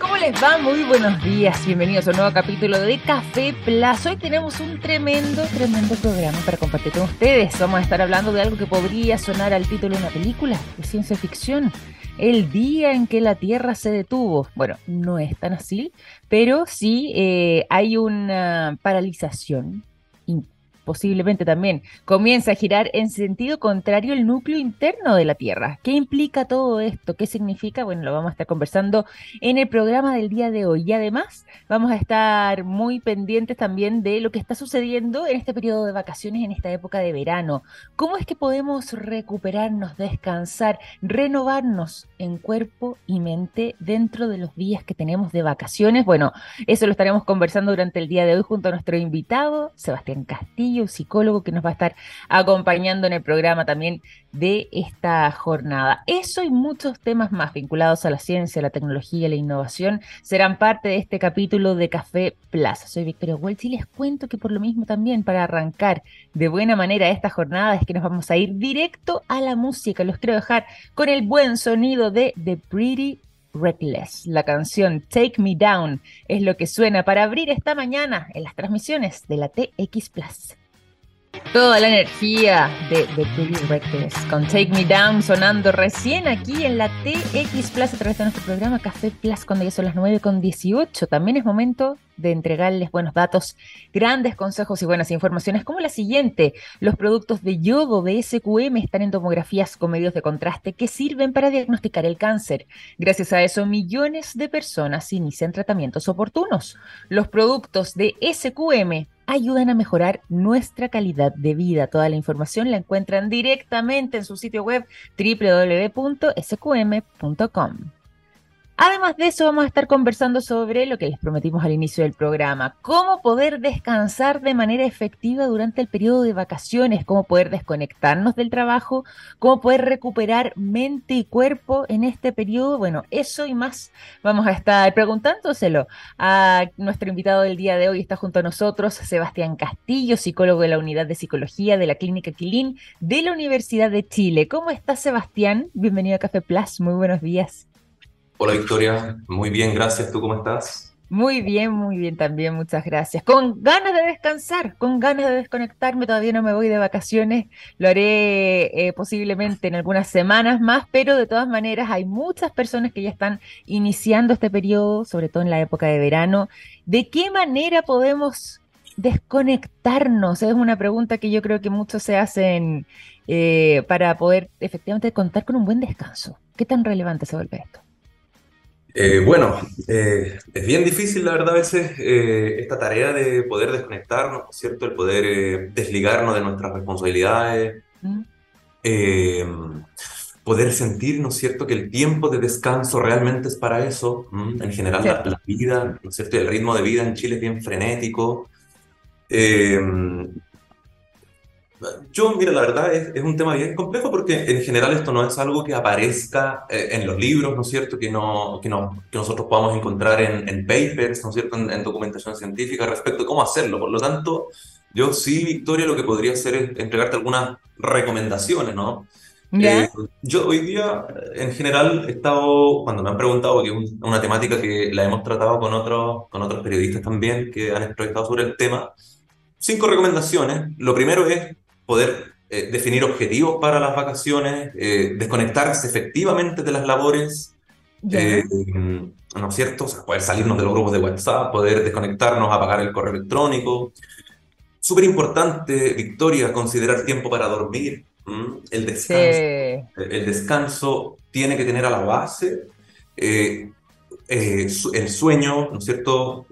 ¿Cómo les va? Muy buenos días. Bienvenidos a un nuevo capítulo de Café Plaza. Hoy tenemos un tremendo, tremendo programa para compartir con ustedes. Vamos a estar hablando de algo que podría sonar al título de una película de ciencia ficción. El día en que la Tierra se detuvo. Bueno, no es tan así, pero sí eh, hay una paralización posiblemente también, comienza a girar en sentido contrario el núcleo interno de la Tierra. ¿Qué implica todo esto? ¿Qué significa? Bueno, lo vamos a estar conversando en el programa del día de hoy. Y además vamos a estar muy pendientes también de lo que está sucediendo en este periodo de vacaciones, en esta época de verano. ¿Cómo es que podemos recuperarnos, descansar, renovarnos en cuerpo y mente dentro de los días que tenemos de vacaciones? Bueno, eso lo estaremos conversando durante el día de hoy junto a nuestro invitado, Sebastián Castillo un psicólogo que nos va a estar acompañando en el programa también de esta jornada. Eso y muchos temas más vinculados a la ciencia, la tecnología, la innovación serán parte de este capítulo de Café Plaza. Soy Victoria Welch y les cuento que por lo mismo también para arrancar de buena manera esta jornada es que nos vamos a ir directo a la música. Los quiero dejar con el buen sonido de The Pretty Reckless. La canción Take Me Down es lo que suena para abrir esta mañana en las transmisiones de la TX Plus. Toda la energía de The Pretty Reckless con Take Me Down sonando recién aquí en la TX Plus a través de nuestro programa Café Plus cuando ya son las 9 con 18. También es momento de entregarles buenos datos, grandes consejos y buenas informaciones como la siguiente. Los productos de yodo de SQM están en tomografías con medios de contraste que sirven para diagnosticar el cáncer. Gracias a eso, millones de personas inician tratamientos oportunos. Los productos de SQM ayudan a mejorar nuestra calidad de vida. Toda la información la encuentran directamente en su sitio web www.sqm.com. Además de eso, vamos a estar conversando sobre lo que les prometimos al inicio del programa, cómo poder descansar de manera efectiva durante el periodo de vacaciones, cómo poder desconectarnos del trabajo, cómo poder recuperar mente y cuerpo en este periodo. Bueno, eso y más vamos a estar preguntándoselo a nuestro invitado del día de hoy. Está junto a nosotros Sebastián Castillo, psicólogo de la Unidad de Psicología de la Clínica Quilín de la Universidad de Chile. ¿Cómo estás, Sebastián? Bienvenido a Café Plus. Muy buenos días. Hola Victoria, muy bien, gracias. ¿Tú cómo estás? Muy bien, muy bien también, muchas gracias. Con ganas de descansar, con ganas de desconectarme, todavía no me voy de vacaciones, lo haré eh, posiblemente en algunas semanas más, pero de todas maneras hay muchas personas que ya están iniciando este periodo, sobre todo en la época de verano. ¿De qué manera podemos desconectarnos? Es una pregunta que yo creo que muchos se hacen eh, para poder efectivamente contar con un buen descanso. ¿Qué tan relevante se vuelve esto? Eh, bueno, eh, es bien difícil, la verdad, a veces eh, esta tarea de poder desconectarnos, ¿cierto? El poder desligarnos de nuestras responsabilidades, poder sentir, ¿no es cierto?, que el tiempo de descanso realmente es para eso. En general, la, vida, ¿no es cierto?, el ritmo de vida en Chile es bien frenético. Yo, mira, la verdad es, un tema bien complejo porque en general esto no es algo que aparezca eh, en los libros, ¿no es cierto? Que, no, que, no, que nosotros podamos encontrar en, en papers, ¿no es cierto? En, documentación científica respecto a cómo hacerlo. Por lo tanto, yo sí, Victoria, lo que podría hacer es entregarte algunas recomendaciones, ¿no? Eh, yo hoy día, en general, he estado, cuando me han preguntado, que es una temática que la hemos tratado con otros, con otros periodistas también que han entrevistado sobre el tema, cinco recomendaciones. Lo primero es poder eh, definir objetivos para las vacaciones, eh, desconectarse efectivamente de las labores, eh, ¿no es cierto? poder salirnos de los grupos de WhatsApp, poder desconectarnos, apagar el correo electrónico. Súper importante, Victoria, considerar tiempo para dormir. El descanso. El descanso tiene que tener a la base el sueño, ¿no es cierto?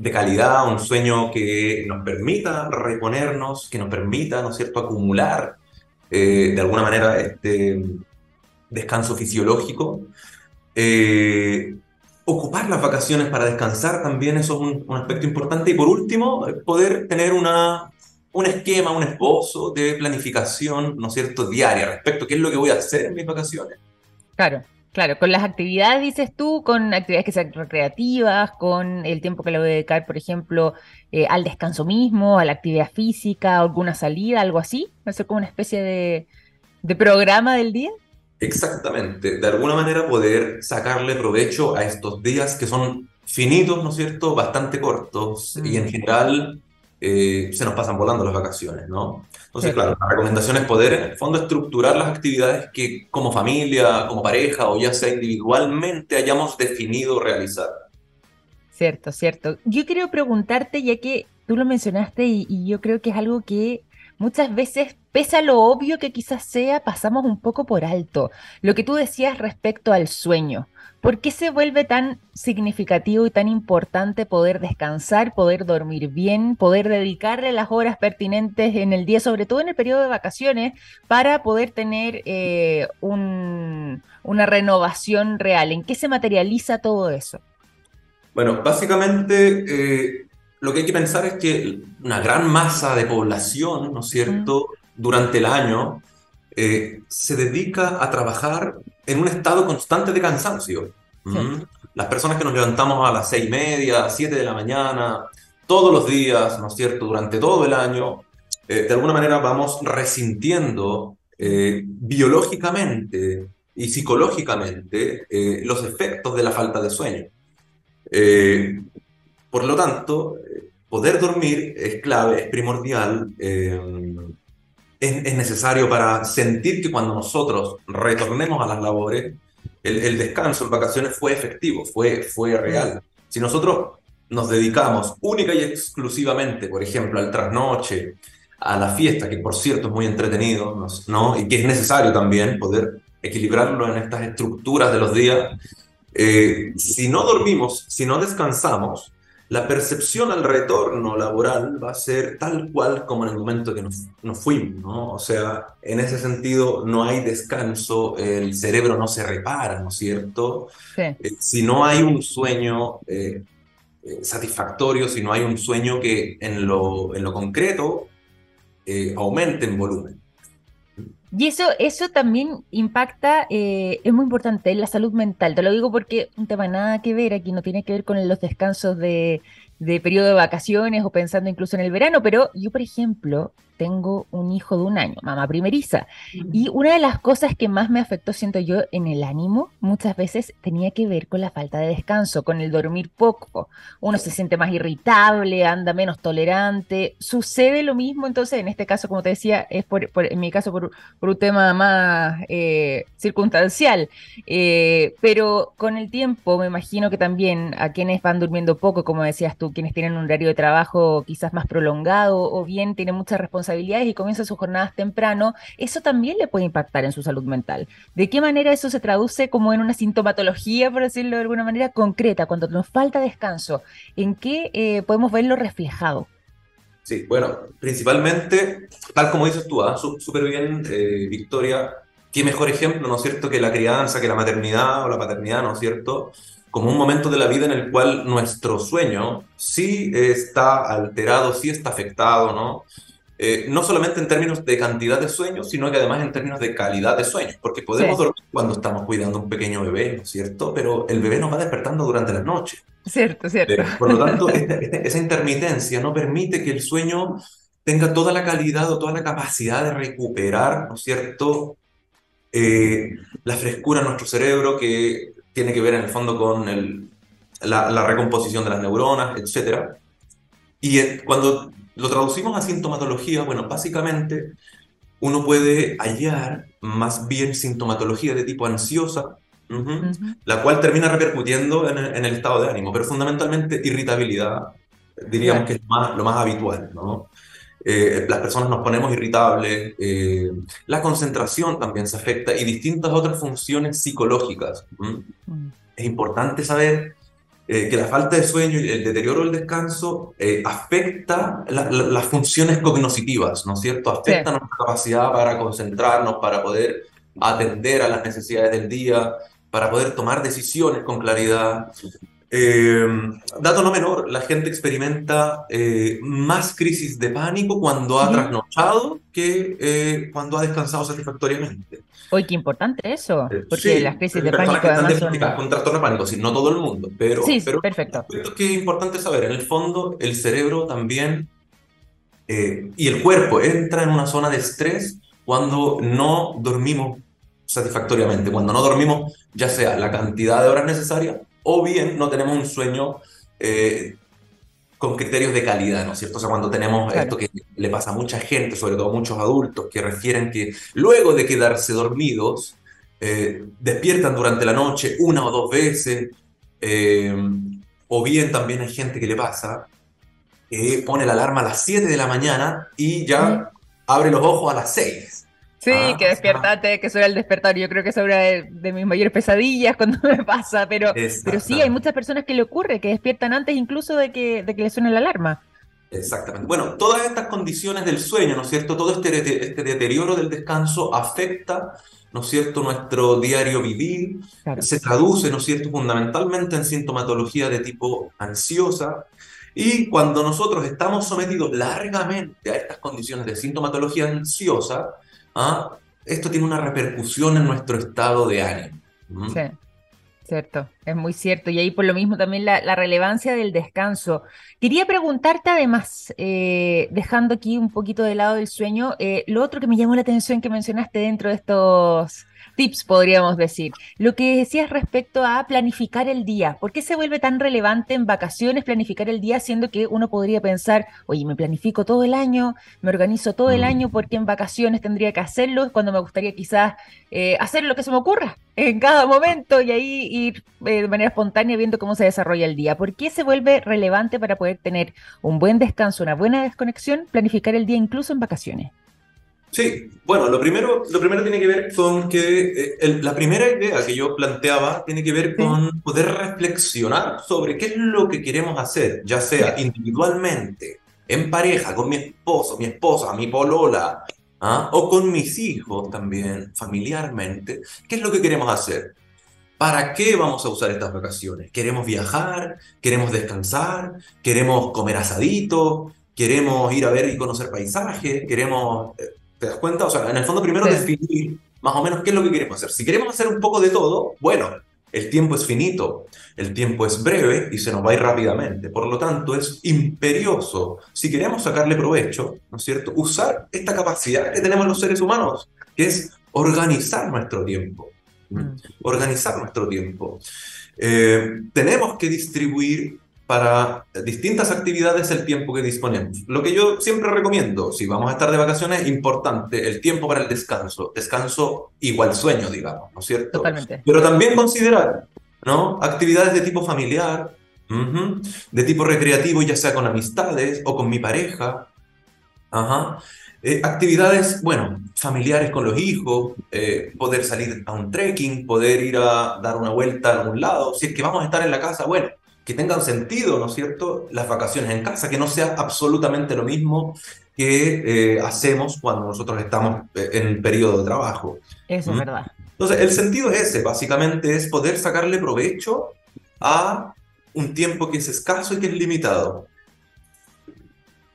De calidad, un sueño que nos permita reponernos, que nos permita, ¿no cierto?, acumular eh, de alguna manera este descanso fisiológico. Eh, ocupar las vacaciones para descansar también, eso es un, aspecto importante. Y por último, poder tener una, un esquema, un esbozo de planificación, ¿no es cierto?, diaria respecto a qué es lo que voy a hacer en mis vacaciones. Claro. Claro, con las actividades, dices tú, con actividades que sean recreativas, con el tiempo que le voy a dedicar, por ejemplo, eh, al descanso mismo, a la actividad física, alguna salida, algo así. Va a ser como una especie de, programa del día. Exactamente, de alguna manera poder sacarle provecho a estos días que son finitos, ¿no es cierto? Bastante cortos y en Mm, general eh, se nos pasan volando las vacaciones, ¿no? Entonces, claro, la recomendación es poder en el fondo estructurar las actividades que como familia, como pareja o ya sea individualmente hayamos definido realizar. Cierto, cierto. Yo quiero preguntarte, ya que tú lo mencionaste y, y yo creo que es algo que muchas veces, pese a lo obvio que quizás sea, pasamos un poco por alto. Lo que tú decías respecto al sueño. ¿Por qué se vuelve tan significativo y tan importante poder descansar, poder dormir bien, poder dedicarle las horas pertinentes en el día, sobre todo en el periodo de vacaciones, para poder tener eh, un- una renovación real? ¿En qué se materializa todo eso? Bueno, básicamente eh, lo que hay que pensar es que una gran masa de población, ¿no es Mm, cierto?, durante el año eh, se dedica a trabajar en un estado constante de cansancio. ¿Mm? cierto. Las personas que nos levantamos a las seis y media, siete de la mañana, todos los días, ¿no es cierto?, durante todo el año, eh, de alguna manera vamos resintiendo Mm, eh, biológicamente y psicológicamente eh, los efectos de la falta de sueño. Eh, por lo tanto, eh, poder dormir es clave, es primordial, eh, es, es necesario para sentir que cuando nosotros retornemos a las labores, el, descanso en vacaciones fue efectivo, fue, fue real. Si nosotros nos dedicamos única y exclusivamente, por ejemplo, al trasnoche, a la fiesta, que por cierto es muy entretenido. ¿no? Y que es necesario también poder equilibrarlo en estas estructuras de los días, eh, si no dormimos, si no descansamos, la percepción al retorno laboral va a ser tal cual como en el momento que nos, nos fuimos, ¿no? O sea, en ese sentido no hay descanso, el cerebro no se repara, ¿no es cierto? sí. Eh, si no hay un sueño eh, eh, satisfactorio, si no hay un sueño que en lo, en lo concreto eh, aumente en volumen. Y eso, eso también impacta, eh, es muy importante la salud mental. Te lo digo porque un tema nada que ver aquí, no tiene que ver con los descansos de, de periodo de vacaciones o pensando incluso en el verano, pero yo, por ejemplo, tengo un hijo de un año, mamá primeriza, y una de las cosas que más me afectó, siento yo, en el ánimo, muchas veces tenía que ver con la falta de descanso, con el dormir poco. Uno se siente más irritable, anda menos tolerante. Sucede lo mismo, entonces, en este caso, como te decía, es por, por- en mi caso por, por un tema más eh, circunstancial. Eh, pero con el tiempo, me imagino que también a quienes van durmiendo poco, como decías tú, quienes tienen un horario de trabajo quizás más prolongado o bien tienen muchas responsabilidades y comienzan sus jornadas temprano, eso también le puede impactar en su salud mental. ¿De qué manera eso se traduce como en una sintomatología, por decirlo de alguna manera, concreta, cuando nos falta descanso? ¿En qué eh, podemos verlo reflejado? Sí, bueno, principalmente, tal como dices tú. Sú- súper bien, eh, Victoria, qué mejor ejemplo, ¿no es cierto?, que la crianza, que la maternidad o la paternidad, ¿no es cierto?, como un momento de la vida en el cual nuestro sueño sí está alterado, sí está afectado, ¿no? Eh, no solamente en términos de cantidad de sueño, sino que además en términos de calidad de sueño, porque podemos Sí, dormir cuando estamos cuidando a un pequeño bebé, ¿no es cierto?, pero el bebé nos va despertando durante la noche. cierto, cierto. Eh, por lo tanto, este- este- esa intermitencia no permite que el sueño tenga toda la calidad o toda la capacidad de recuperar, ¿no es cierto?, eh, la frescura en nuestro cerebro que tiene que ver en el fondo con el- la, la recomposición de las neuronas, etcétera. Y eh, cuando lo traducimos a sintomatología, bueno, básicamente uno puede hallar más bien sintomatología de tipo ansiosa, ujú, Ujú, la cual termina repercutiendo en el, en el estado de ánimo, pero fundamentalmente irritabilidad, diríamos que es más- lo más habitual, ¿no? Eh, las personas nos ponemos irritables, eh, la concentración también se afecta y distintas otras funciones psicológicas. ¿m? Mm, Es importante saber eh, que la falta de sueño y el deterioro del descanso eh, afecta la- la- las funciones cognitivas, ¿no es cierto? Sí. Afecta nuestra capacidad para concentrarnos, para poder atender a las necesidades del día, para poder tomar decisiones con claridad. Eh, dato no menor, la gente experimenta eh, más crisis de pánico cuando ha trasnochado que eh, cuando ha descansado satisfactoriamente. Oye, qué importante eso, Eh, porque las Sí, crisis hay de pánico además son... con trastorno de pánico, sí, no todo el mundo, pero, Sí, pero perfecto. aspectos que es importante saber. En el fondo, el cerebro también eh, y el cuerpo entra en una zona de estrés cuando no dormimos satisfactoriamente, cuando no dormimos ya sea la cantidad de horas necesarias o bien no tenemos un sueño eh, con criterios de calidad, ¿no es cierto? O sea, cuando tenemos esto que le pasa a mucha gente, sobre todo a muchos adultos, que refieren que luego de quedarse dormidos, eh, despiertan durante la noche una o dos veces, eh, o bien también hay gente que le pasa que pone la alarma a las 7 de la mañana y ya abre los ojos a las 6. Sí, ah, que despiertate, que suena el despertar. Yo creo que es una de, mis mayores pesadillas cuando me pasa, pero, pero sí, hay muchas personas que le ocurre, que despiertan antes incluso de que, de que le suene la alarma. Exactamente. Bueno, todas estas condiciones del sueño, ¿no es cierto? Todo este, este deterioro del descanso afecta, ¿no es cierto?, nuestro diario vivir. Se traduce, ¿no es cierto?, fundamentalmente en sintomatología de tipo ansiosa. Y cuando nosotros estamos sometidos largamente a estas condiciones de sintomatología ansiosa, ¿ah? esto tiene una repercusión en nuestro estado de ánimo. Sí, cierto, es muy cierto. Y ahí por lo mismo también la, relevancia del descanso. Quería preguntarte además, eh, dejando aquí un poquito de lado el sueño, eh, lo otro que me llamó la atención que mencionaste dentro de estos tips, podríamos decir. Lo que decías respecto a planificar el día. ¿Por qué se vuelve tan relevante en vacaciones planificar el día, siendo que uno podría pensar, oye, me planifico todo el año, me organizo todo el mm. año, porque en vacaciones tendría que hacerlo, cuando me gustaría quizás eh, hacer lo que se me ocurra en cada momento y ahí ir eh, de manera espontánea viendo cómo se desarrolla el día. ¿Por qué se vuelve relevante para poder tener un buen descanso, una buena desconexión, planificar el día incluso en vacaciones? Sí, bueno, lo primero, lo primero tiene que ver con que eh, la primera idea que yo planteaba tiene que ver con poder reflexionar sobre qué es lo que queremos hacer, ya sea individualmente, en pareja, con mi esposo, mi esposa, mi polola, ¿ah? o con mis hijos también, familiarmente, qué es lo que queremos hacer. ¿Para qué vamos a usar estas vacaciones? ¿Queremos viajar? ¿Queremos descansar? ¿Queremos comer asadito? ¿Queremos ir a ver y conocer paisajes? ¿Queremos eh, ¿Te das cuenta? O sea, en el fondo primero definir más o menos qué es lo que queremos hacer. Si queremos hacer un poco de todo, bueno, el tiempo es finito, el tiempo es breve y se nos va a ir rápidamente. Por lo tanto, es imperioso, si queremos sacarle provecho, ¿no es cierto?, usar esta capacidad que tenemos los seres humanos, que es organizar nuestro tiempo. Mm. Organizar nuestro tiempo. Eh, tenemos que distribuir para distintas actividades el tiempo que disponemos. Lo que yo siempre recomiendo, si vamos a estar de vacaciones, importante el tiempo para el descanso. Descanso igual sueño, digamos, ¿no es cierto? Totalmente. Pero también considerar, ¿no? Actividades de tipo familiar, de tipo recreativo, ya sea con amistades o con mi pareja. Ajá. Eh, actividades, bueno, familiares con los hijos, eh, poder salir a un trekking, poder ir a dar una vuelta a algún lado. Si es que vamos a estar en la casa, bueno, que tengan sentido, ¿no es cierto?, las vacaciones en casa, que no sea absolutamente lo mismo que eh, hacemos cuando nosotros estamos eh, en periodo de trabajo. Eso es ¿Mm? verdad. Entonces, el sentido es ese, básicamente es poder sacarle provecho a un tiempo que es escaso y que es limitado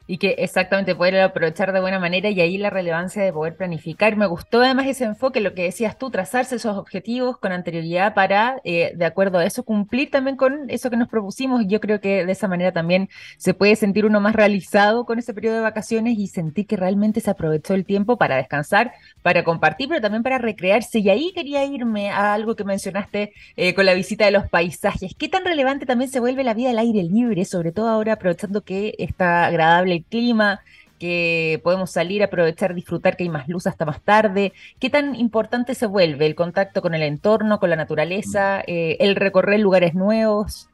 y que exactamente poder aprovechar de buena manera y ahí la relevancia de poder planificar. Me gustó además ese enfoque, lo que decías tú, trazarse esos objetivos con anterioridad para, eh, de acuerdo a eso, cumplir también con eso que nos propusimos. Yo creo que de esa manera también se puede sentir uno más realizado con ese periodo de vacaciones y sentir que realmente se aprovechó el tiempo para descansar, para compartir, pero también para recrearse. Y ahí quería irme a algo que mencionaste eh, con la visita de los paisajes. ¿Qué tan relevante también se vuelve la vida al aire libre, sobre todo ahora aprovechando que está agradable el clima, que podemos salir, aprovechar, disfrutar que hay más luz hasta más tarde. ¿Qué tan importante se vuelve el contacto con el entorno, con la naturaleza, eh, el recorrer lugares nuevos?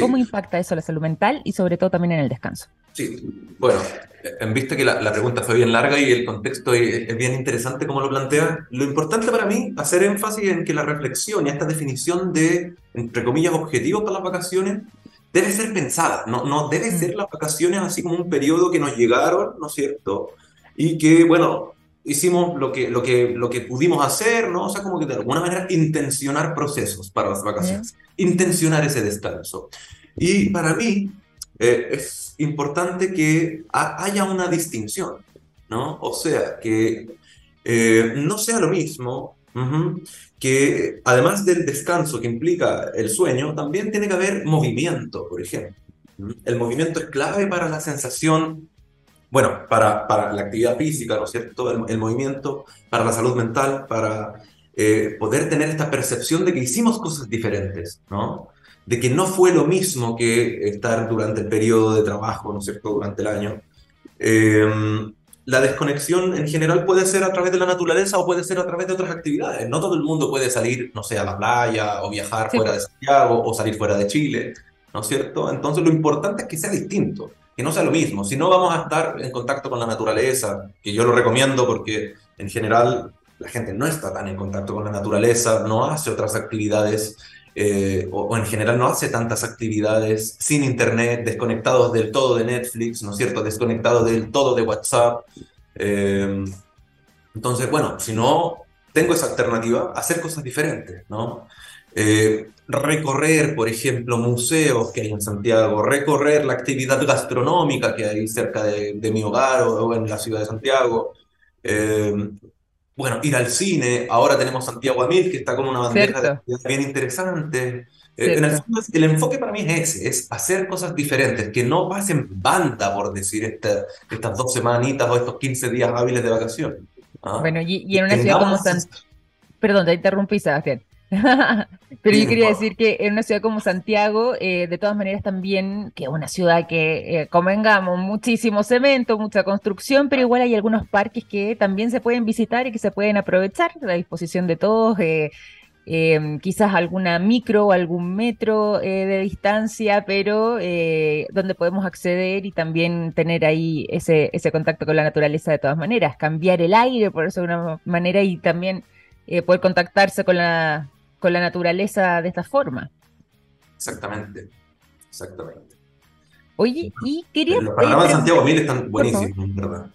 ¿Cómo impacta eso la salud mental y sobre todo también en el descanso? Sí, bueno, en vista que la, pregunta fue bien larga y el contexto es, bien interesante como lo plantea, lo importante para mí hacer énfasis en que la reflexión y esta definición de, entre comillas, objetivos para las vacaciones debe ser pensada, no, no debe ser mm. las vacaciones así como un periodo que nos llegaron, ¿no es cierto? Y que, bueno, hicimos lo que, lo que, lo que pudimos hacer, ¿no? O sea, como que de alguna manera intencionar procesos para las vacaciones, intencionar ese descanso. Y para mí eh, es importante que haya una distinción, ¿no? O sea, que eh, no sea lo mismo que además del descanso que implica el sueño, también tiene que haber movimiento, por ejemplo. El movimiento es clave para la sensación, bueno, para, para la actividad física, ¿no es cierto? El, movimiento, para la salud mental, para eh, poder tener esta percepción de que hicimos cosas diferentes, ¿no? De que no fue lo mismo que estar durante el periodo de trabajo, ¿no es cierto?, durante el año. Em, la desconexión en general puede ser a través de la naturaleza o puede ser a través de otras actividades. No todo el mundo puede salir, no sé, a la playa o viajar fuera de Santiago o salir fuera de Chile, ¿no es cierto? Entonces lo importante es que sea distinto, que no sea lo mismo. Si no vamos a estar en contacto con la naturaleza, que yo lo recomiendo porque en general la gente no está tan en contacto con la naturaleza, no hace otras actividades eh, o, en general no hace tantas actividades sin internet, desconectados del todo de Netflix, ¿no es cierto? Desconectados del todo de WhatsApp. Eh, entonces, bueno, si no tengo esa alternativa, hacer cosas diferentes, ¿no? Eh, recorrer, por ejemplo, museos que hay en Santiago, recorrer la actividad gastronómica que hay cerca de mi hogar o, en la ciudad de Santiago, bueno, ir al cine, ahora tenemos Santiago a Mil, que está con una bandeja bien interesante. Eh, en el, el, enfoque para mí es ese, es hacer cosas diferentes, que no pasen banda, por decir, estas dos semanitas o estos 15 días hábiles de vacaciones. ¿ah? Bueno, y, y, en una ciudad como Santiago... Perdón, te interrumpí, Sebastián. Pero yo quería decir que en una ciudad como Santiago, eh, de todas maneras también, que es una ciudad que eh, convengamos muchísimo cemento, mucha construcción, pero igual hay algunos parques que también se pueden visitar y que se pueden aprovechar a la disposición de todos. Eh, em, quizás alguna micro o algún metro de distancia, pero donde podemos acceder y también tener ahí ese, ese contacto con la naturaleza de todas maneras, cambiar el aire por eso de una manera y también poder contactarse con la, con la naturaleza de esta forma. Exactamente, exactamente. Oye, y quería... Los panoramas de Santiago Mil están buenísimos, ¿verdad?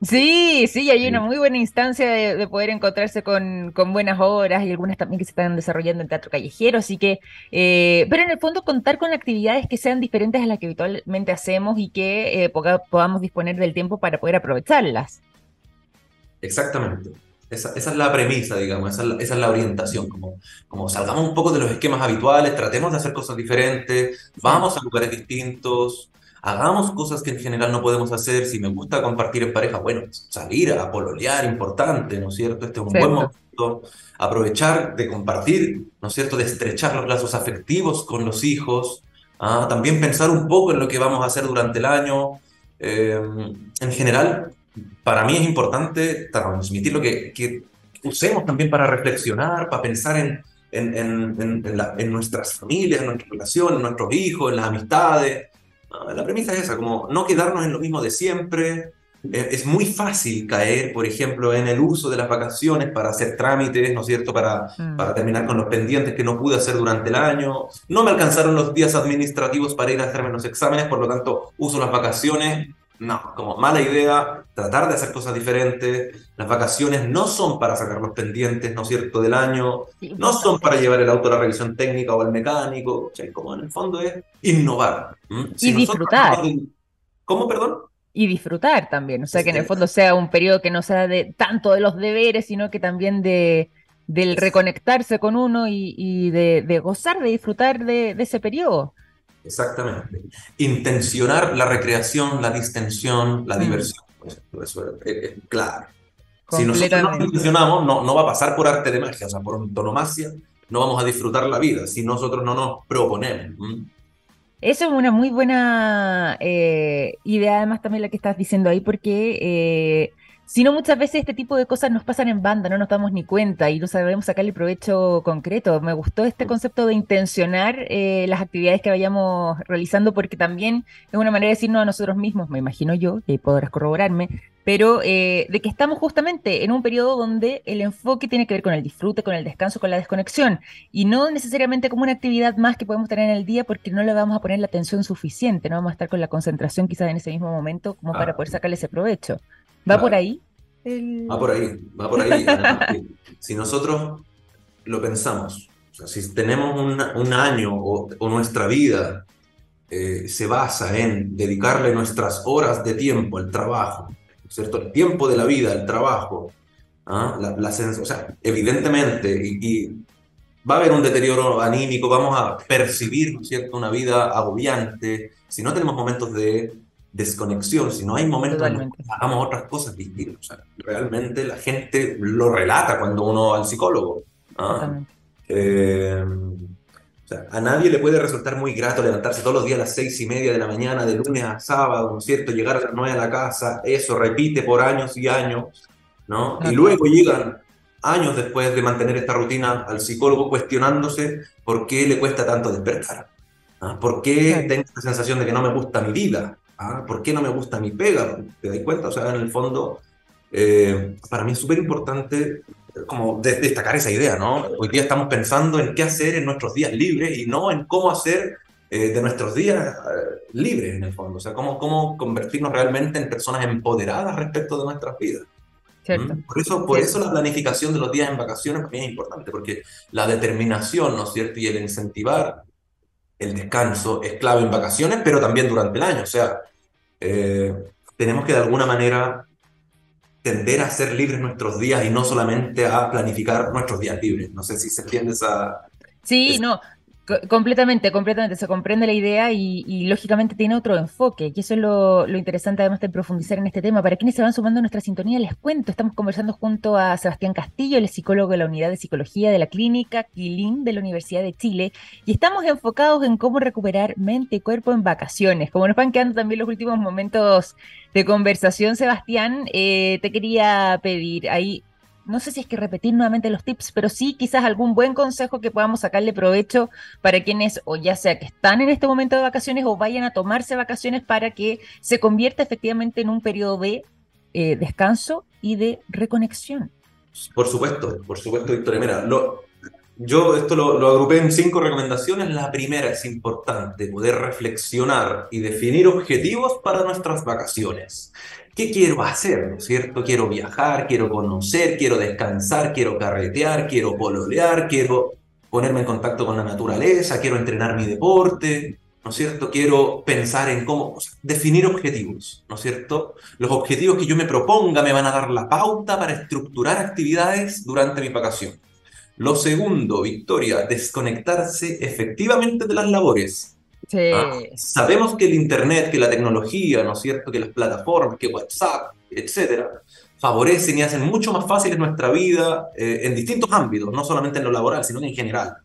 Sí, sí, hay una muy buena instancia de, poder encontrarse con, con, buenas obras y algunas también que se están desarrollando en teatro callejero, así que, eh, pero en el fondo contar con actividades que sean diferentes a las que habitualmente hacemos y que eh, podamos disponer del tiempo para poder aprovecharlas. Exactamente, esa, esa, es la premisa, digamos, esa es la, esa es la, orientación, como, como salgamos un poco de los esquemas habituales, tratemos de hacer cosas diferentes, vamos a lugares distintos, hagamos cosas que en general no podemos hacer, si me gusta compartir en pareja, bueno, salir a pololear, importante, ¿no es cierto? Este es un buen momento, aprovechar de compartir, ¿no es cierto? De estrechar los lazos afectivos con los hijos, ¿ah? también pensar un poco en lo que vamos a hacer durante el año, eh, en general, para mí es importante transmitir lo que, que usemos también para reflexionar, para pensar en, en, en, en, nuestras familias, en nuestras relaciones, en nuestros hijos, en las amistades. La premisa es esa, como no quedarnos en lo mismo de siempre. Es muy fácil caer, por ejemplo, en el uso de las vacaciones para hacer trámites, ¿no es cierto? Para, mm. para terminar con los pendientes que no pude hacer durante el año. No me alcanzaron los días administrativos para ir a hacerme los exámenes, por lo tanto uso las vacaciones no, como mala idea, tratar de hacer cosas diferentes. Las vacaciones no son para sacar los pendientes, ¿no es cierto?, del año. No son para llevar el auto a la revisión técnica o al mecánico. como en el fondo es innovar. y disfrutar. ¿Cómo, perdón? Y disfrutar también. O sea, que en el fondo sea un periodo que no sea de tanto de los deberes, sino que también de del reconectarse con uno y, de, gozar, de disfrutar de ese periodo. Exactamente. Intencionar la recreación, la distensión, la mm. diversión. Eso, es, claro. Si nosotros no intencionamos, no, no va a pasar por arte de magia, o sea, por antonomasia, no vamos a disfrutar la vida si nosotros no nos proponemos. Eso es una muy buena eh, idea, además también la que estás diciendo ahí, porque eh, sino muchas veces este tipo de cosas nos pasan en banda, no nos damos ni cuenta y no sabemos sacarle provecho concreto. Me gustó este concepto de intencionar eh, las actividades que vayamos realizando porque también es una manera de decirnos a nosotros mismos, me imagino yo, y podrás corroborarme, pero eh, de que estamos justamente en un periodo donde el enfoque tiene que ver con el disfrute, con el descanso, con la desconexión y no necesariamente como una actividad más que podemos tener en el día porque no le vamos a poner la atención suficiente, no vamos a estar con la concentración quizás en ese mismo momento como para poder sacarle ese provecho. ¿Va por ahí? Va por ahí, va por ahí. si nosotros lo pensamos, o sea, si tenemos un, año o, nuestra vida eh, se basa en dedicarle nuestras horas de tiempo al trabajo, ¿cierto? El tiempo de la vida, al trabajo, ¿ah? la, la o sea, evidentemente, y, va a haber un deterioro anímico, vamos a percibir, ¿cierto? Una vida agobiante, si no tenemos momentos de desconexión, si no hay momentos en que hagamos otras cosas distintas. O sea, realmente la gente lo relata cuando uno va al psicólogo. ¿ah? Eh, o sea, a nadie le puede resultar muy grato levantarse todos los días a las seis y media de la mañana, de lunes a sábado, ¿no es cierto? Llegar a las nueve a la casa, eso repite por años y años, ¿no? Y luego llegan años después de mantener esta rutina al psicólogo cuestionándose por qué le cuesta tanto despertar. ¿ah? ¿Por qué tengo la sensación de que no me gusta mi vida? ¿Ah? ¿Por qué no me gusta mi pega? ¿Te das cuenta? O sea, en el fondo, eh, para mí es súper importante como destacar esa idea, ¿no? Hoy día estamos pensando en qué hacer en nuestros días libres y no en cómo hacer eh, de nuestros días eh, libres, en el fondo. O sea, cómo, cómo convertirnos realmente en personas empoderadas respecto de nuestras vidas. ¿Mm? Por, eso, por eso la planificación de los días en vacaciones también es importante, porque la determinación, ¿no es cierto? Y el incentivar el descanso es clave en vacaciones, pero también durante el año. O sea, eh, tenemos que de alguna manera tender a ser libres nuestros días y no solamente a planificar nuestros días libres. No sé si se entiende esa... Sí, no, completamente, completamente. Se comprende la idea y, lógicamente tiene otro enfoque. Y eso es lo, interesante además de profundizar en este tema. Para quienes se van sumando a nuestra sintonía, les cuento, estamos conversando junto a Sebastián Castillo, el psicólogo de la Unidad de Psicología de la Clínica Quilín de la Universidad de Chile. Y estamos enfocados en cómo recuperar mente y cuerpo en vacaciones. Como nos van quedando también los últimos momentos de conversación, Sebastián, eh, te quería pedir ahí no sé si es que repetir nuevamente los tips, pero sí quizás algún buen consejo que podamos sacarle provecho para quienes, o ya sea que están en este momento de vacaciones o vayan a tomarse vacaciones para que se convierta efectivamente en un periodo de eh, descanso y de reconexión. Por supuesto, por supuesto, Victoria. Mira, yo esto lo, lo, agrupé en cinco recomendaciones. La primera es importante, poder reflexionar y definir objetivos para nuestras vacaciones. ¿Qué quiero hacer? ¿No es cierto? Quiero viajar, quiero conocer, quiero descansar, quiero carretear, quiero pololear, quiero ponerme en contacto con la naturaleza, quiero entrenar mi deporte, ¿no es cierto? Quiero pensar en cómo, definir objetivos, ¿no es cierto? Los objetivos que yo me proponga me van a dar la pauta para estructurar actividades durante mi vacación. Lo segundo, Victoria, desconectarse efectivamente de las labores. Ah, sabemos que el Internet, que la tecnología, ¿no es cierto? Que las plataformas, que WhatsApp, etcétera, favorecen y hacen mucho más fácil nuestra vida eh, en distintos ámbitos, no solamente en lo laboral, sino en general.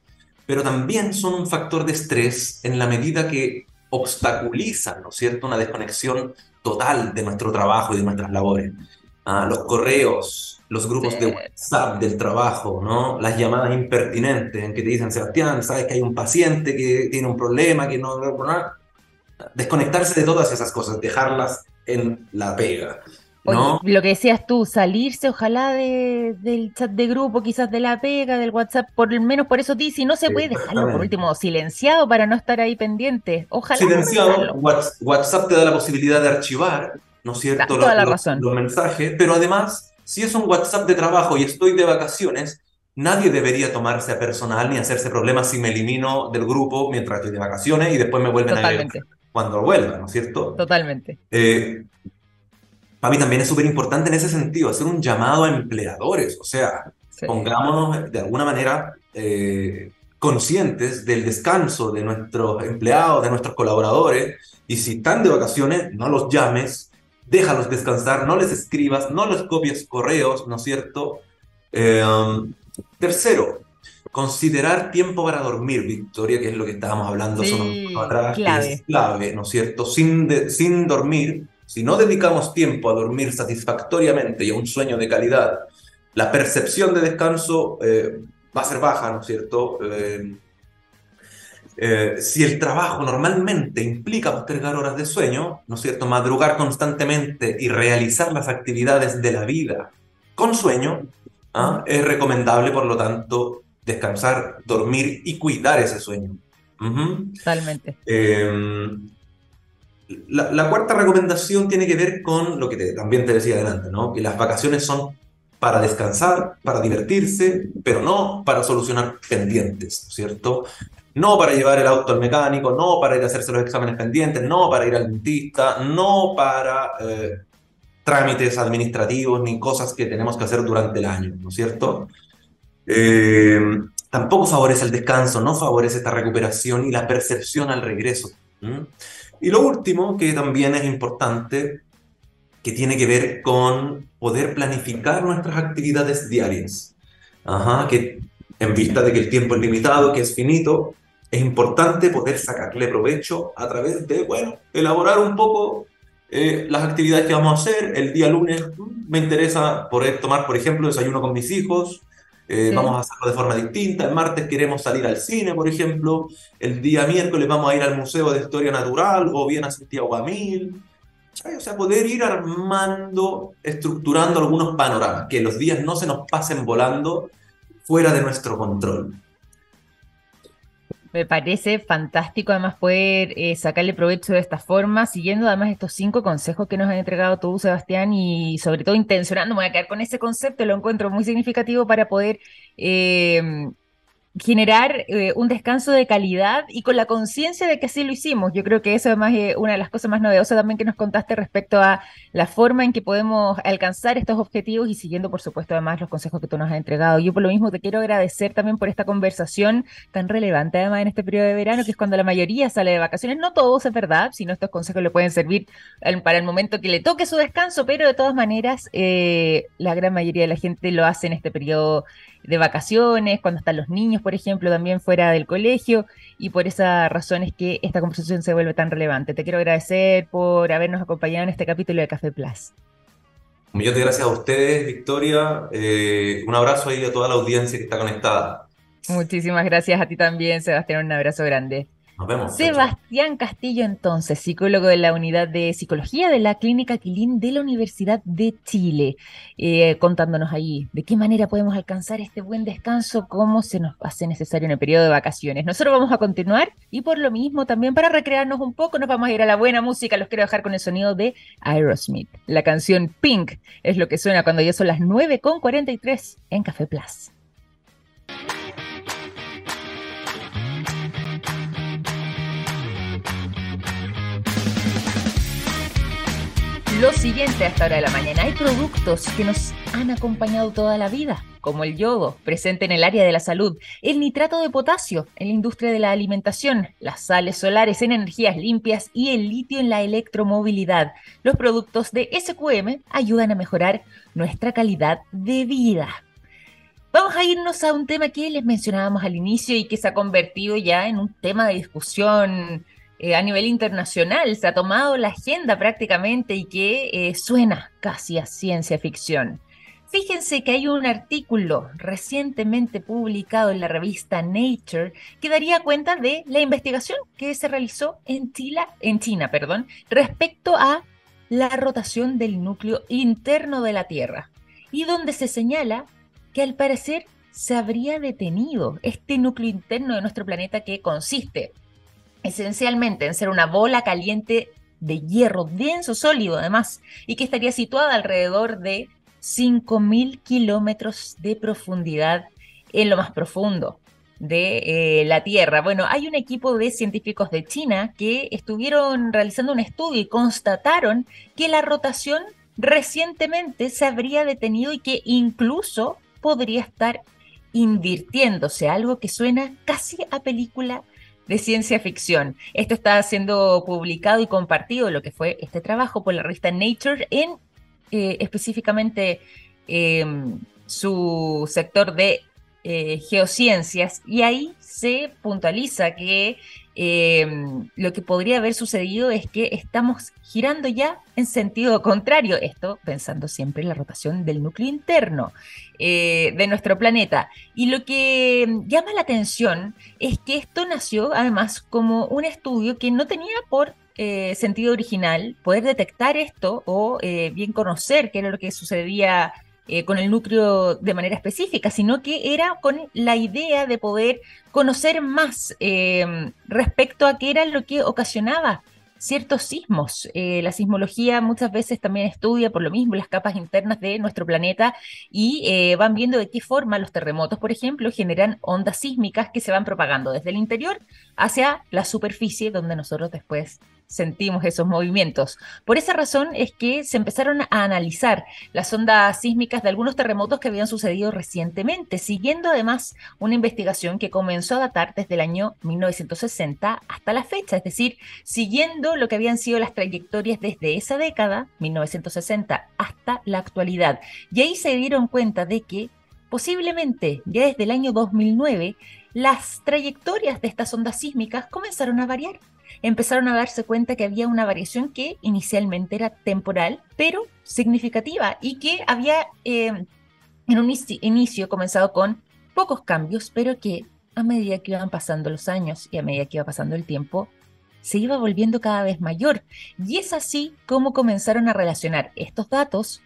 Pero también son un factor de estrés en la medida que obstaculizan, ¿no es cierto?, una desconexión total de nuestro trabajo y de nuestras labores. Ah, los correos, los grupos de WhatsApp del trabajo, ¿no? Las llamadas impertinentes en que te dicen, Sebastián, sabes que hay un paciente que tiene un problema, que no... Desconectarse de todas esas cosas, dejarlas en la pega. ¿no? lo que decías tú, salirse ojalá de, del chat de grupo, quizás de la pega, del WhatsApp, por lo menos por eso, si no se puede dejarlo por último silenciado para no estar ahí pendiente. Ojalá. Silenciado, WhatsApp te da la posibilidad de archivar, ¿no es cierto? Toda la razón. los mensajes, pero además si es un WhatsApp de trabajo y estoy de vacaciones, nadie debería tomarse a personal ni hacerse problemas si me elimino del grupo mientras estoy de vacaciones y después me vuelven a ver cuando vuelva, ¿no es cierto? Totalmente. Eh, para mí también es súper importante en ese sentido, hacer un llamado a empleadores, o sea, pongámonos de alguna manera eh, conscientes del descanso de nuestros empleados, de nuestros colaboradores, y si están de vacaciones, no los llames, déjalos descansar, no les escribas, no les copies correos, ¿no es cierto? Eh, tercero, considerar tiempo para dormir, Victoria, que es lo que estábamos hablando sí, atrás, clave. es clave, ¿no es cierto? Sin, sin dormir, si no dedicamos tiempo a dormir satisfactoriamente y a un sueño de calidad, la percepción de descanso eh, va a ser baja, ¿no es cierto? Eh, eh, si el trabajo normalmente implica postergar horas de sueño, ¿no es cierto? Madrugar constantemente y realizar las actividades de la vida con sueño, ¿ah? es recomendable, por lo tanto, descansar, dormir y cuidar ese sueño. Totalmente. Em, la, cuarta recomendación tiene que ver con lo que también te decía adelante, ¿no? Que las vacaciones son para descansar, para divertirse, pero no para solucionar pendientes, ¿cierto? No para llevar el auto al mecánico, no para ir a hacerse los exámenes pendientes, no para ir al dentista, no para eh, trámites administrativos ni cosas que tenemos que hacer durante el año, ¿no es cierto? Eh, tampoco favorece el descanso, no favorece esta recuperación y la percepción al regreso. Y lo último, que también es importante, que tiene que ver con poder planificar nuestras actividades diarias. Ajá, que en vista de que el tiempo es limitado, que es finito, es importante poder sacarle provecho a través de, bueno, elaborar un poco eh, las actividades que vamos a hacer. El día lunes me interesa poder tomar, por ejemplo, desayuno con mis hijos. Eh, vamos a hacerlo de forma distinta. El martes queremos salir al cine, por ejemplo. El día miércoles vamos a ir al Museo de Historia Natural o bien a Santiago Guamil. O sea, poder ir armando, estructurando algunos panoramas, que los días no se nos pasen volando fuera de nuestro control. Me parece fantástico. Además poder eh, sacarle provecho de esta forma, siguiendo además estos cinco consejos que nos han entregado tú, Sebastián, y sobre todo intencionando, me voy a quedar con ese concepto, lo encuentro muy significativo para poder eh, generar eh, un descanso de calidad y con la conciencia de que así lo hicimos. Yo creo que eso además es una de las cosas más novedosas también que nos contaste respecto a la forma en que podemos alcanzar estos objetivos y siguiendo, por supuesto, además los consejos que tú nos has entregado. Yo por lo mismo te quiero agradecer también por esta conversación tan relevante además en este periodo de verano, que es cuando la mayoría sale de vacaciones. No todos, es verdad, sino estos consejos le pueden servir para el momento que le toque su descanso, pero de todas maneras, eh, la gran mayoría de la gente lo hace en este periodo de vacaciones, cuando están los niños, por ejemplo, también fuera del colegio, y por esa razón es que esta conversación se vuelve tan relevante. Te quiero agradecer por habernos acompañado en este capítulo de Café Plus. Un millón de gracias a ustedes, Victoria. Eh, un abrazo ahí a toda la audiencia que está conectada. Muchísimas gracias a ti también, Sebastián. Un abrazo grande. Sebastián Castillo, entonces, psicólogo de la unidad de psicología de la Clínica Quilín de la Universidad de Chile, eh, contándonos ahí de qué manera podemos alcanzar este buen descanso, cómo se nos hace necesario en el periodo de vacaciones. Nosotros vamos a continuar y por lo mismo también para recrearnos un poco nos vamos a ir a la buena música. Los quiero dejar con el sonido de Aerosmith. La canción Pink es lo que suena cuando ya son las 9.43 en Café Plus. Lo siguiente a esta hora de la mañana, hay productos que nos han acompañado toda la vida, como el yodo, presente en el área de la salud, el nitrato de potasio en la industria de la alimentación, las sales solares en energías limpias y el litio en la electromovilidad. Los productos de SQM ayudan a mejorar nuestra calidad de vida. Vamos a irnos a un tema que les mencionábamos al inicio y que se ha convertido ya en un tema de discusión eh, a nivel internacional, se ha tomado la agenda prácticamente y que eh, suena casi a ciencia ficción. Fíjense que hay un artículo recientemente publicado en la revista Nature que daría cuenta de la investigación que se realizó en, en China perdón, respecto a la rotación del núcleo interno de la Tierra y donde se señala que al parecer se habría detenido este núcleo interno de nuestro planeta que consiste esencialmente en ser una bola caliente de hierro denso, sólido además, y que estaría situada alrededor de 5.000 kilómetros de profundidad en lo más profundo de eh, la Tierra. Bueno, hay un equipo de científicos de China que estuvieron realizando un estudio y constataron que la rotación recientemente se habría detenido y que incluso podría estar invirtiéndose, algo que suena casi a película de ciencia ficción. Esto está siendo publicado y compartido, lo que fue este trabajo por la revista Nature, en eh, específicamente em, su sector de eh, geociencias. Y ahí se puntualiza que Em, lo que podría haber sucedido es que estamos girando ya en sentido contrario, esto pensando siempre en la rotación del núcleo interno eh, de nuestro planeta. Y lo que llama la atención es que esto nació además como un estudio que no tenía por eh, sentido original poder detectar esto o eh, bien conocer qué era lo que sucedía eh, con el núcleo de manera específica, sino que era con la idea de poder conocer más eh, respecto a qué era lo que ocasionaba ciertos sismos. Eh, la sismología muchas veces también estudia por lo mismo las capas internas de nuestro planeta y van viendo de qué forma los terremotos, por ejemplo, generan ondas sísmicas que se van propagando desde el interior hacia la superficie donde nosotros después sentimos esos movimientos. Por esa razón es que se empezaron a analizar las ondas sísmicas de algunos terremotos que habían sucedido recientemente, siguiendo además una investigación que comenzó a datar desde el año 1960 hasta la fecha, es decir, siguiendo lo que habían sido las trayectorias desde esa década, 1960, hasta la actualidad. Y ahí se dieron cuenta de que posiblemente ya desde el año 2009 las trayectorias de estas ondas sísmicas comenzaron a variar empezaron a darse cuenta que había una variación que inicialmente era temporal, pero significativa y que había eh, en un inicio comenzado con pocos cambios, pero que a medida que iban pasando los años y a medida que iba pasando el tiempo, se iba volviendo cada vez mayor. Y es así como comenzaron a relacionar estos datos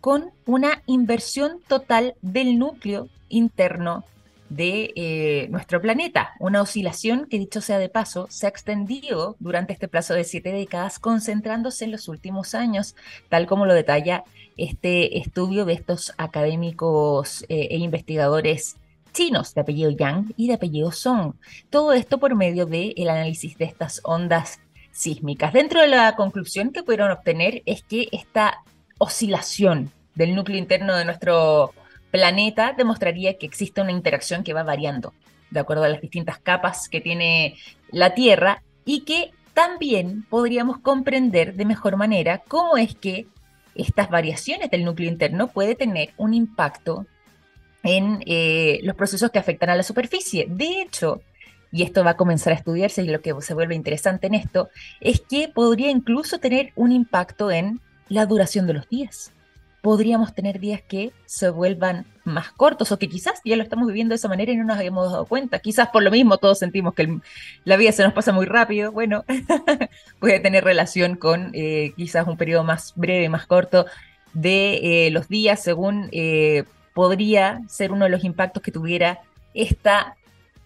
con una inversión total del núcleo interno de eh, nuestro planeta, una oscilación que dicho sea de paso se ha extendido durante este plazo de siete décadas, concentrándose en los últimos años, tal como lo detalla este estudio de estos académicos eh, e investigadores chinos de apellido Yang y de apellido Song. Todo esto por medio del el análisis de estas ondas sísmicas. Dentro de la conclusión que pudieron obtener es que esta oscilación del núcleo interno de nuestro planeta demostraría que existe una interacción que va variando de acuerdo a las distintas capas que tiene la Tierra y que también podríamos comprender de mejor manera cómo es que estas variaciones del núcleo interno puede tener un impacto en eh, los procesos que afectan a la superficie. De hecho, y esto va a comenzar a estudiarse y lo que se vuelve interesante en esto, es que podría incluso tener un impacto en la duración de los días podríamos tener días que se vuelvan más cortos o que quizás ya lo estamos viviendo de esa manera y no nos habíamos dado cuenta. Quizás por lo mismo todos sentimos que la vida se nos pasa muy rápido. Bueno, puede tener relación con eh, quizás un periodo más breve, más corto de eh, los días, según eh, podría ser uno de los impactos que tuviera esta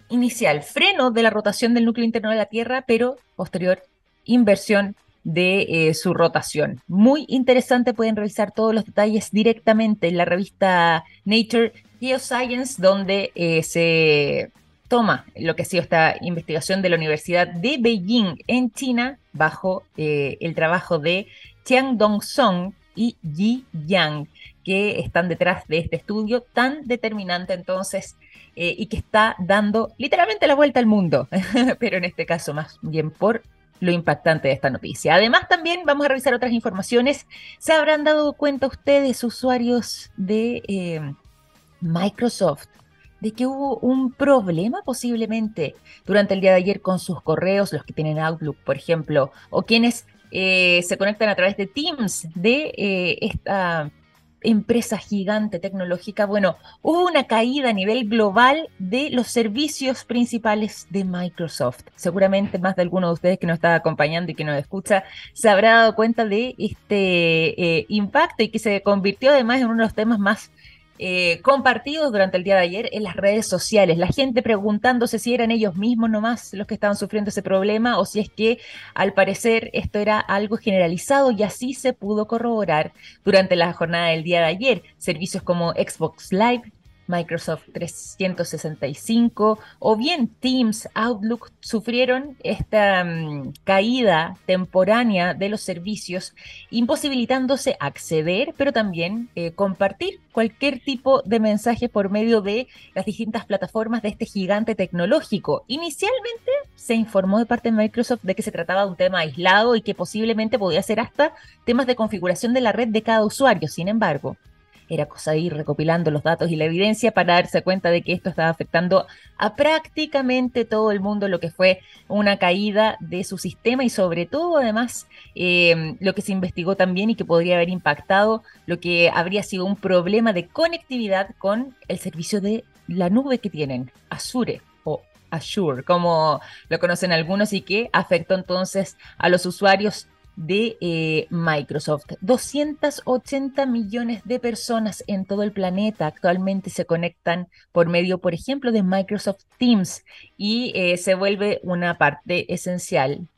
inicial freno de la rotación del núcleo interno de la Tierra, pero posterior inversión de eh, su rotación. Muy interesante, pueden revisar todos los detalles directamente en la revista Nature Geoscience, donde eh, se toma lo que ha sido esta investigación de la Universidad de Beijing en China, bajo eh, el trabajo de Chiang Dong-song y Yi Yang, que están detrás de este estudio tan determinante entonces y que está dando literalmente la vuelta al mundo, pero en este caso más bien por lo impactante de esta noticia. Además, también vamos a revisar otras informaciones. Se habrán dado cuenta ustedes, usuarios de eh, Microsoft, de que hubo un problema posiblemente durante el día de ayer con sus correos, los que tienen Outlook, por ejemplo, o quienes eh, se conectan a través de Teams de eh, esta empresa gigante tecnológica, bueno, hubo una caída a nivel global de los servicios principales de Microsoft. Seguramente más de alguno de ustedes que nos está acompañando y que nos escucha se habrá dado cuenta de este eh, impacto y que se convirtió además en uno de los temas más eh, compartidos durante el día de ayer en las redes sociales. La gente preguntándose si eran ellos mismos nomás los que estaban sufriendo ese problema o si es que al parecer esto era algo generalizado y así se pudo corroborar durante la jornada del día de ayer. Servicios como Xbox Live, Microsoft 365 o bien Teams, Outlook sufrieron esta mm, caída temporánea de los servicios, imposibilitándose acceder, pero también eh, compartir cualquier tipo de mensaje por medio de las distintas plataformas de este gigante tecnológico. Inicialmente se informó de parte de Microsoft de que se trataba de un tema aislado y que posiblemente podía ser hasta temas de configuración de la red de cada usuario. Sin embargo, era cosa de ir recopilando los datos y la evidencia para darse cuenta de que esto estaba afectando a prácticamente todo el mundo, lo que fue una caída de su sistema y sobre todo además eh, lo que se investigó también y que podría haber impactado lo que habría sido un problema de conectividad con el servicio de la nube que tienen, Azure o Azure, como lo conocen algunos, y que afectó entonces a los usuarios de eh, Microsoft. 280 millones de personas en todo el planeta actualmente se conectan por medio, por ejemplo, de Microsoft Teams y eh, se vuelve una parte esencial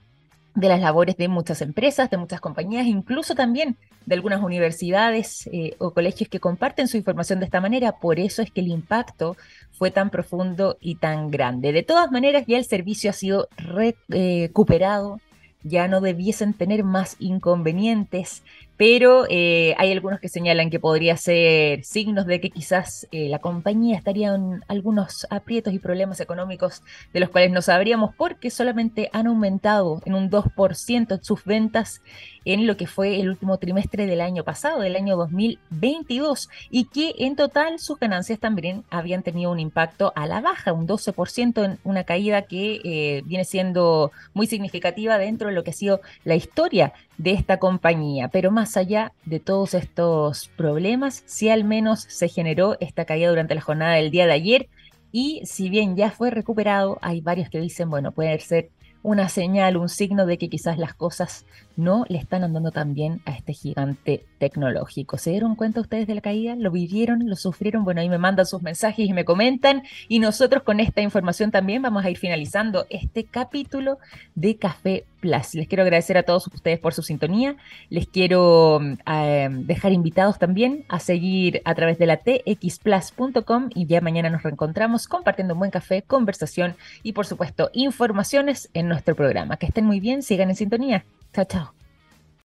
de las labores de muchas empresas, de muchas compañías, incluso también de algunas universidades eh, o colegios que comparten su información de esta manera. Por eso es que el impacto fue tan profundo y tan grande. De todas maneras, ya el servicio ha sido recuperado ya no debiesen tener más inconvenientes pero eh, hay algunos que señalan que podría ser signos de que quizás eh, la compañía estaría en algunos aprietos y problemas económicos de los cuales no sabríamos porque solamente han aumentado en un 2% sus ventas en lo que fue el último trimestre del año pasado, del año 2022, y que en total sus ganancias también habían tenido un impacto a la baja, un 12% en una caída que eh, viene siendo muy significativa dentro de lo que ha sido la historia de esta compañía. Pero más allá de todos estos problemas, si al menos se generó esta caída durante la jornada del día de ayer. Y si bien ya fue recuperado, hay varios que dicen, bueno, puede ser una señal, un signo de que quizás las cosas no le están andando tan bien a este gigante tecnológico. ¿Se dieron cuenta ustedes de la caída? ¿Lo vivieron? ¿Lo sufrieron? Bueno, ahí me mandan sus mensajes y me comentan. Y nosotros con esta información también vamos a ir finalizando este capítulo de Café Plus. Les quiero agradecer a todos ustedes por su sintonía. Les quiero eh, dejar invitados también a seguir a través de la txplus.com y ya mañana nos reencontramos compartiendo un buen café, conversación y por supuesto informaciones en nuestro programa. Que estén muy bien, sigan en sintonía. 跳跳。